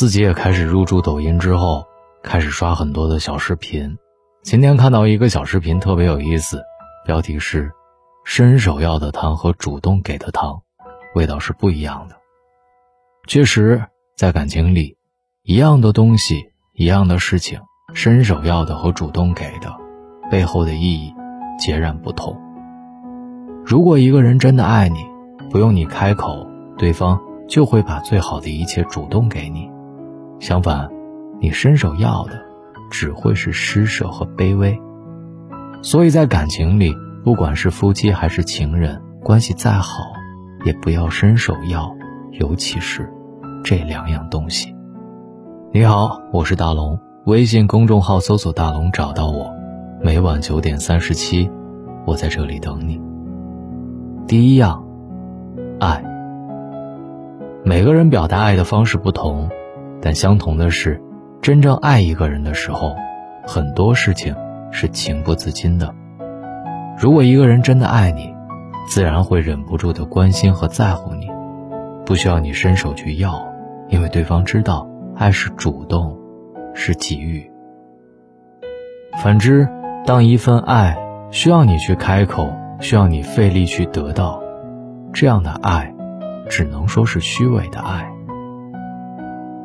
自己也开始入驻抖音之后，开始刷很多的小视频。今天看到一个小视频特别有意思，标题是“伸手要的糖和主动给的糖，味道是不一样的”。确实，在感情里，一样的东西，一样的事情，伸手要的和主动给的，背后的意义截然不同。如果一个人真的爱你，不用你开口，对方就会把最好的一切主动给你。相反，你伸手要的，只会是施舍和卑微。所以在感情里，不管是夫妻还是情人，关系再好，也不要伸手要，尤其是这两样东西。你好，我是大龙，微信公众号搜索“大龙”找到我，每晚九点三十七，我在这里等你。第一样。爱，每个人表达爱的方式不同，但相同的是，真正爱一个人的时候，很多事情是情不自禁的。如果一个人真的爱你，自然会忍不住的关心和在乎你，不需要你伸手去要，因为对方知道爱是主动，是给予。反之，当一份爱需要你去开口，需要你费力去得到。这样的爱，只能说是虚伪的爱。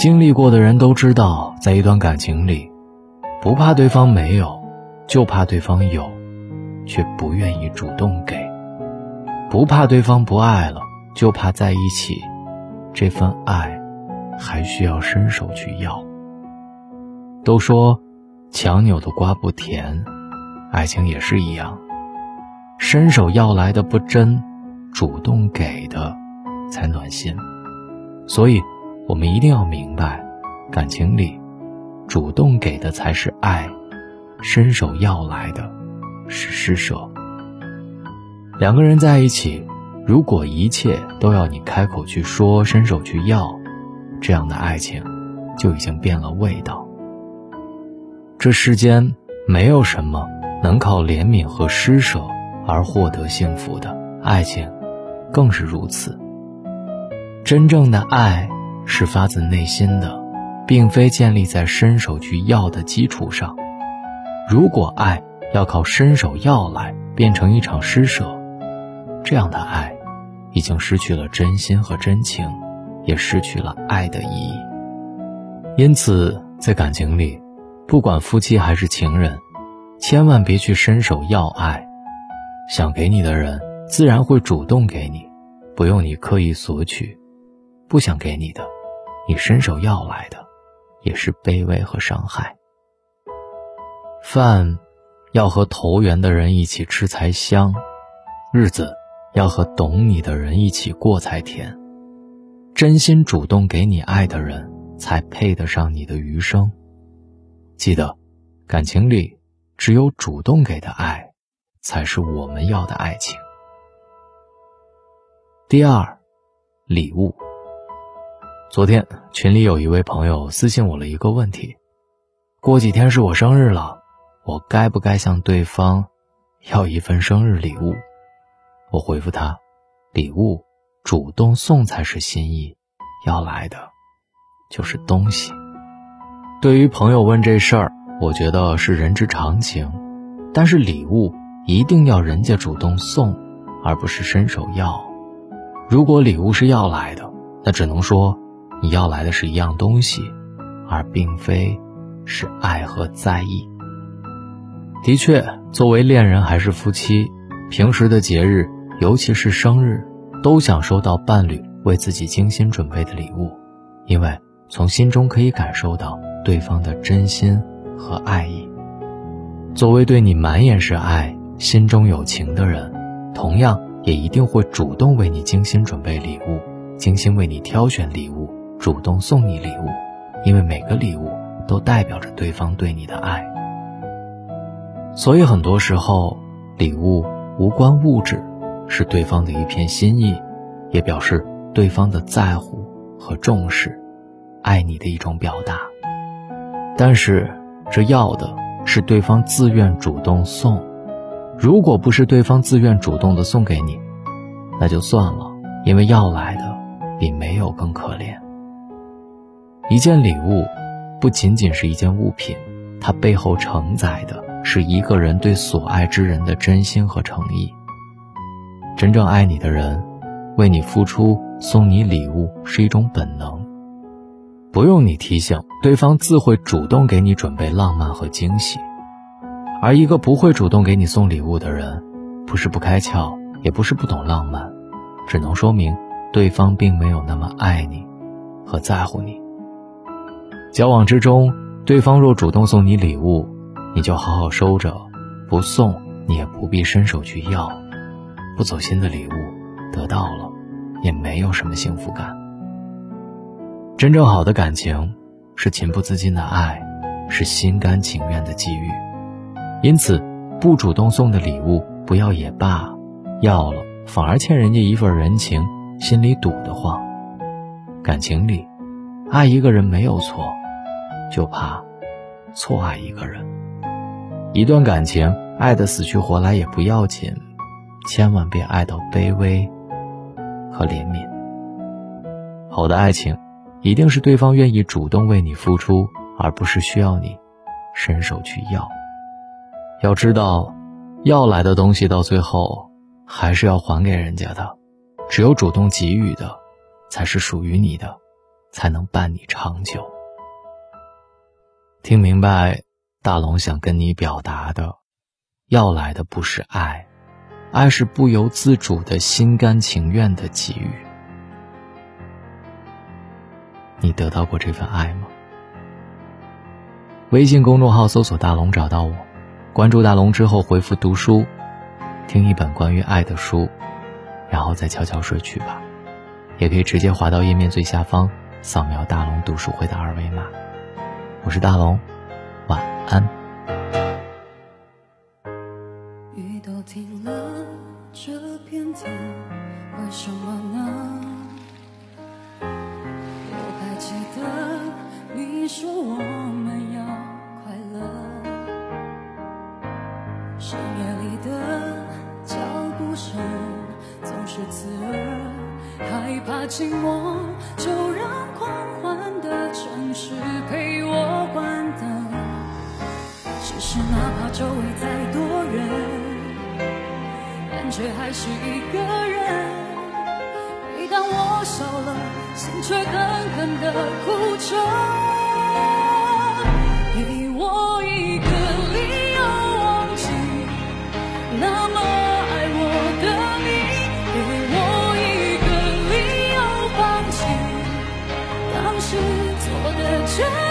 经历过的人都知道，在一段感情里，不怕对方没有，就怕对方有，却不愿意主动给；不怕对方不爱了，就怕在一起，这份爱还需要伸手去要。都说强扭的瓜不甜，爱情也是一样，伸手要来的不真。主动给的，才暖心。所以，我们一定要明白，感情里，主动给的才是爱，伸手要来的，是施舍。两个人在一起，如果一切都要你开口去说，伸手去要，这样的爱情，就已经变了味道。这世间没有什么能靠怜悯和施舍而获得幸福的爱情。更是如此。真正的爱是发自内心的，并非建立在伸手去要的基础上。如果爱要靠伸手要来变成一场施舍，这样的爱已经失去了真心和真情，也失去了爱的意义。因此，在感情里，不管夫妻还是情人，千万别去伸手要爱。想给你的人。自然会主动给你，不用你刻意索取；不想给你的，你伸手要来的，也是卑微和伤害。饭要和投缘的人一起吃才香，日子要和懂你的人一起过才甜。真心主动给你爱的人，才配得上你的余生。记得，感情里只有主动给的爱，才是我们要的爱情。第二，礼物。昨天群里有一位朋友私信我了一个问题：过几天是我生日了，我该不该向对方要一份生日礼物？我回复他：礼物主动送才是心意，要来的就是东西。对于朋友问这事儿，我觉得是人之常情，但是礼物一定要人家主动送，而不是伸手要。如果礼物是要来的，那只能说你要来的是一样东西，而并非是爱和在意。的确，作为恋人还是夫妻，平时的节日，尤其是生日，都想收到伴侣为自己精心准备的礼物，因为从心中可以感受到对方的真心和爱意。作为对你满眼是爱、心中有情的人，同样。也一定会主动为你精心准备礼物，精心为你挑选礼物，主动送你礼物，因为每个礼物都代表着对方对你的爱。所以很多时候，礼物无关物质，是对方的一片心意，也表示对方的在乎和重视，爱你的一种表达。但是，这要的是对方自愿主动送。如果不是对方自愿主动的送给你，那就算了，因为要来的比没有更可怜。一件礼物，不仅仅是一件物品，它背后承载的是一个人对所爱之人的真心和诚意。真正爱你的人，为你付出，送你礼物是一种本能，不用你提醒，对方自会主动给你准备浪漫和惊喜。而一个不会主动给你送礼物的人，不是不开窍，也不是不懂浪漫，只能说明对方并没有那么爱你，和在乎你。交往之中，对方若主动送你礼物，你就好好收着；不送，你也不必伸手去要。不走心的礼物，得到了，也没有什么幸福感。真正好的感情，是情不自禁的爱，是心甘情愿的给予。因此，不主动送的礼物不要也罢，要了反而欠人家一份人情，心里堵得慌。感情里，爱一个人没有错。就怕错爱一个人，一段感情爱得死去活来也不要紧，千万别爱到卑微和怜悯。好的爱情，一定是对方愿意主动为你付出，而不是需要你伸手去要。要知道，要来的东西到最后还是要还给人家的，只有主动给予的，才是属于你的，才能伴你长久。听明白，大龙想跟你表达的，要来的不是爱，爱是不由自主的心甘情愿的给予。你得到过这份爱吗？微信公众号搜索“大龙”找到我，关注大龙之后回复“读书”，听一本关于爱的书，然后再悄悄睡去吧。也可以直接滑到页面最下方，扫描大龙读书会的二维码。我是大龙，晚安。雨都停了，这片天为什么呢？我还记得你说我们要快乐，深夜里的脚步声总是刺耳，害怕寂寞就是哪怕周围再多人，感觉还是一个人。每当我笑了，心却狠狠的哭着。给我一个理由忘记，那么爱我的你，给我一个理由放弃，当时做的决定。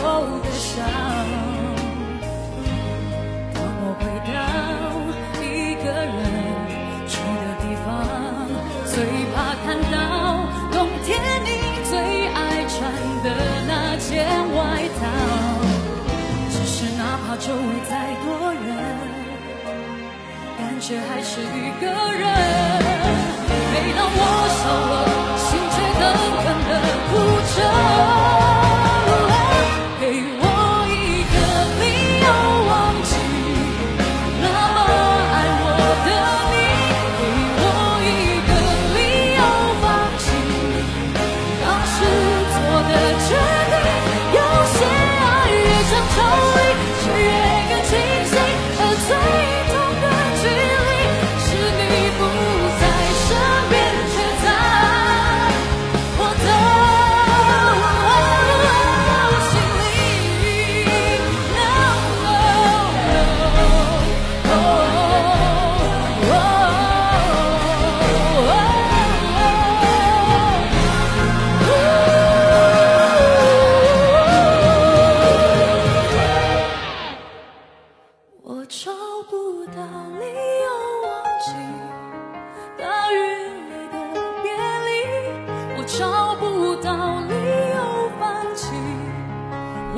受的伤当我回到一个人住的地方最怕看到冬天你最爱穿的那件外套。只是哪怕周围再多人感觉还是一个人每当我笑了心却狠狠的哭着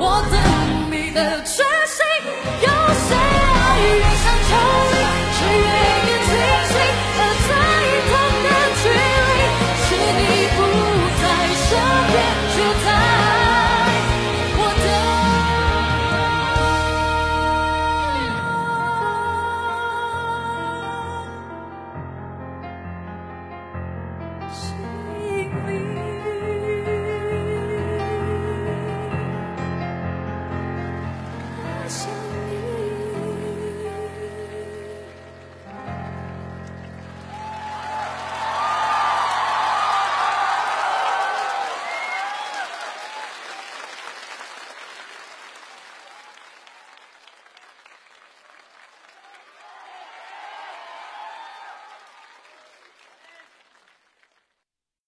我怎。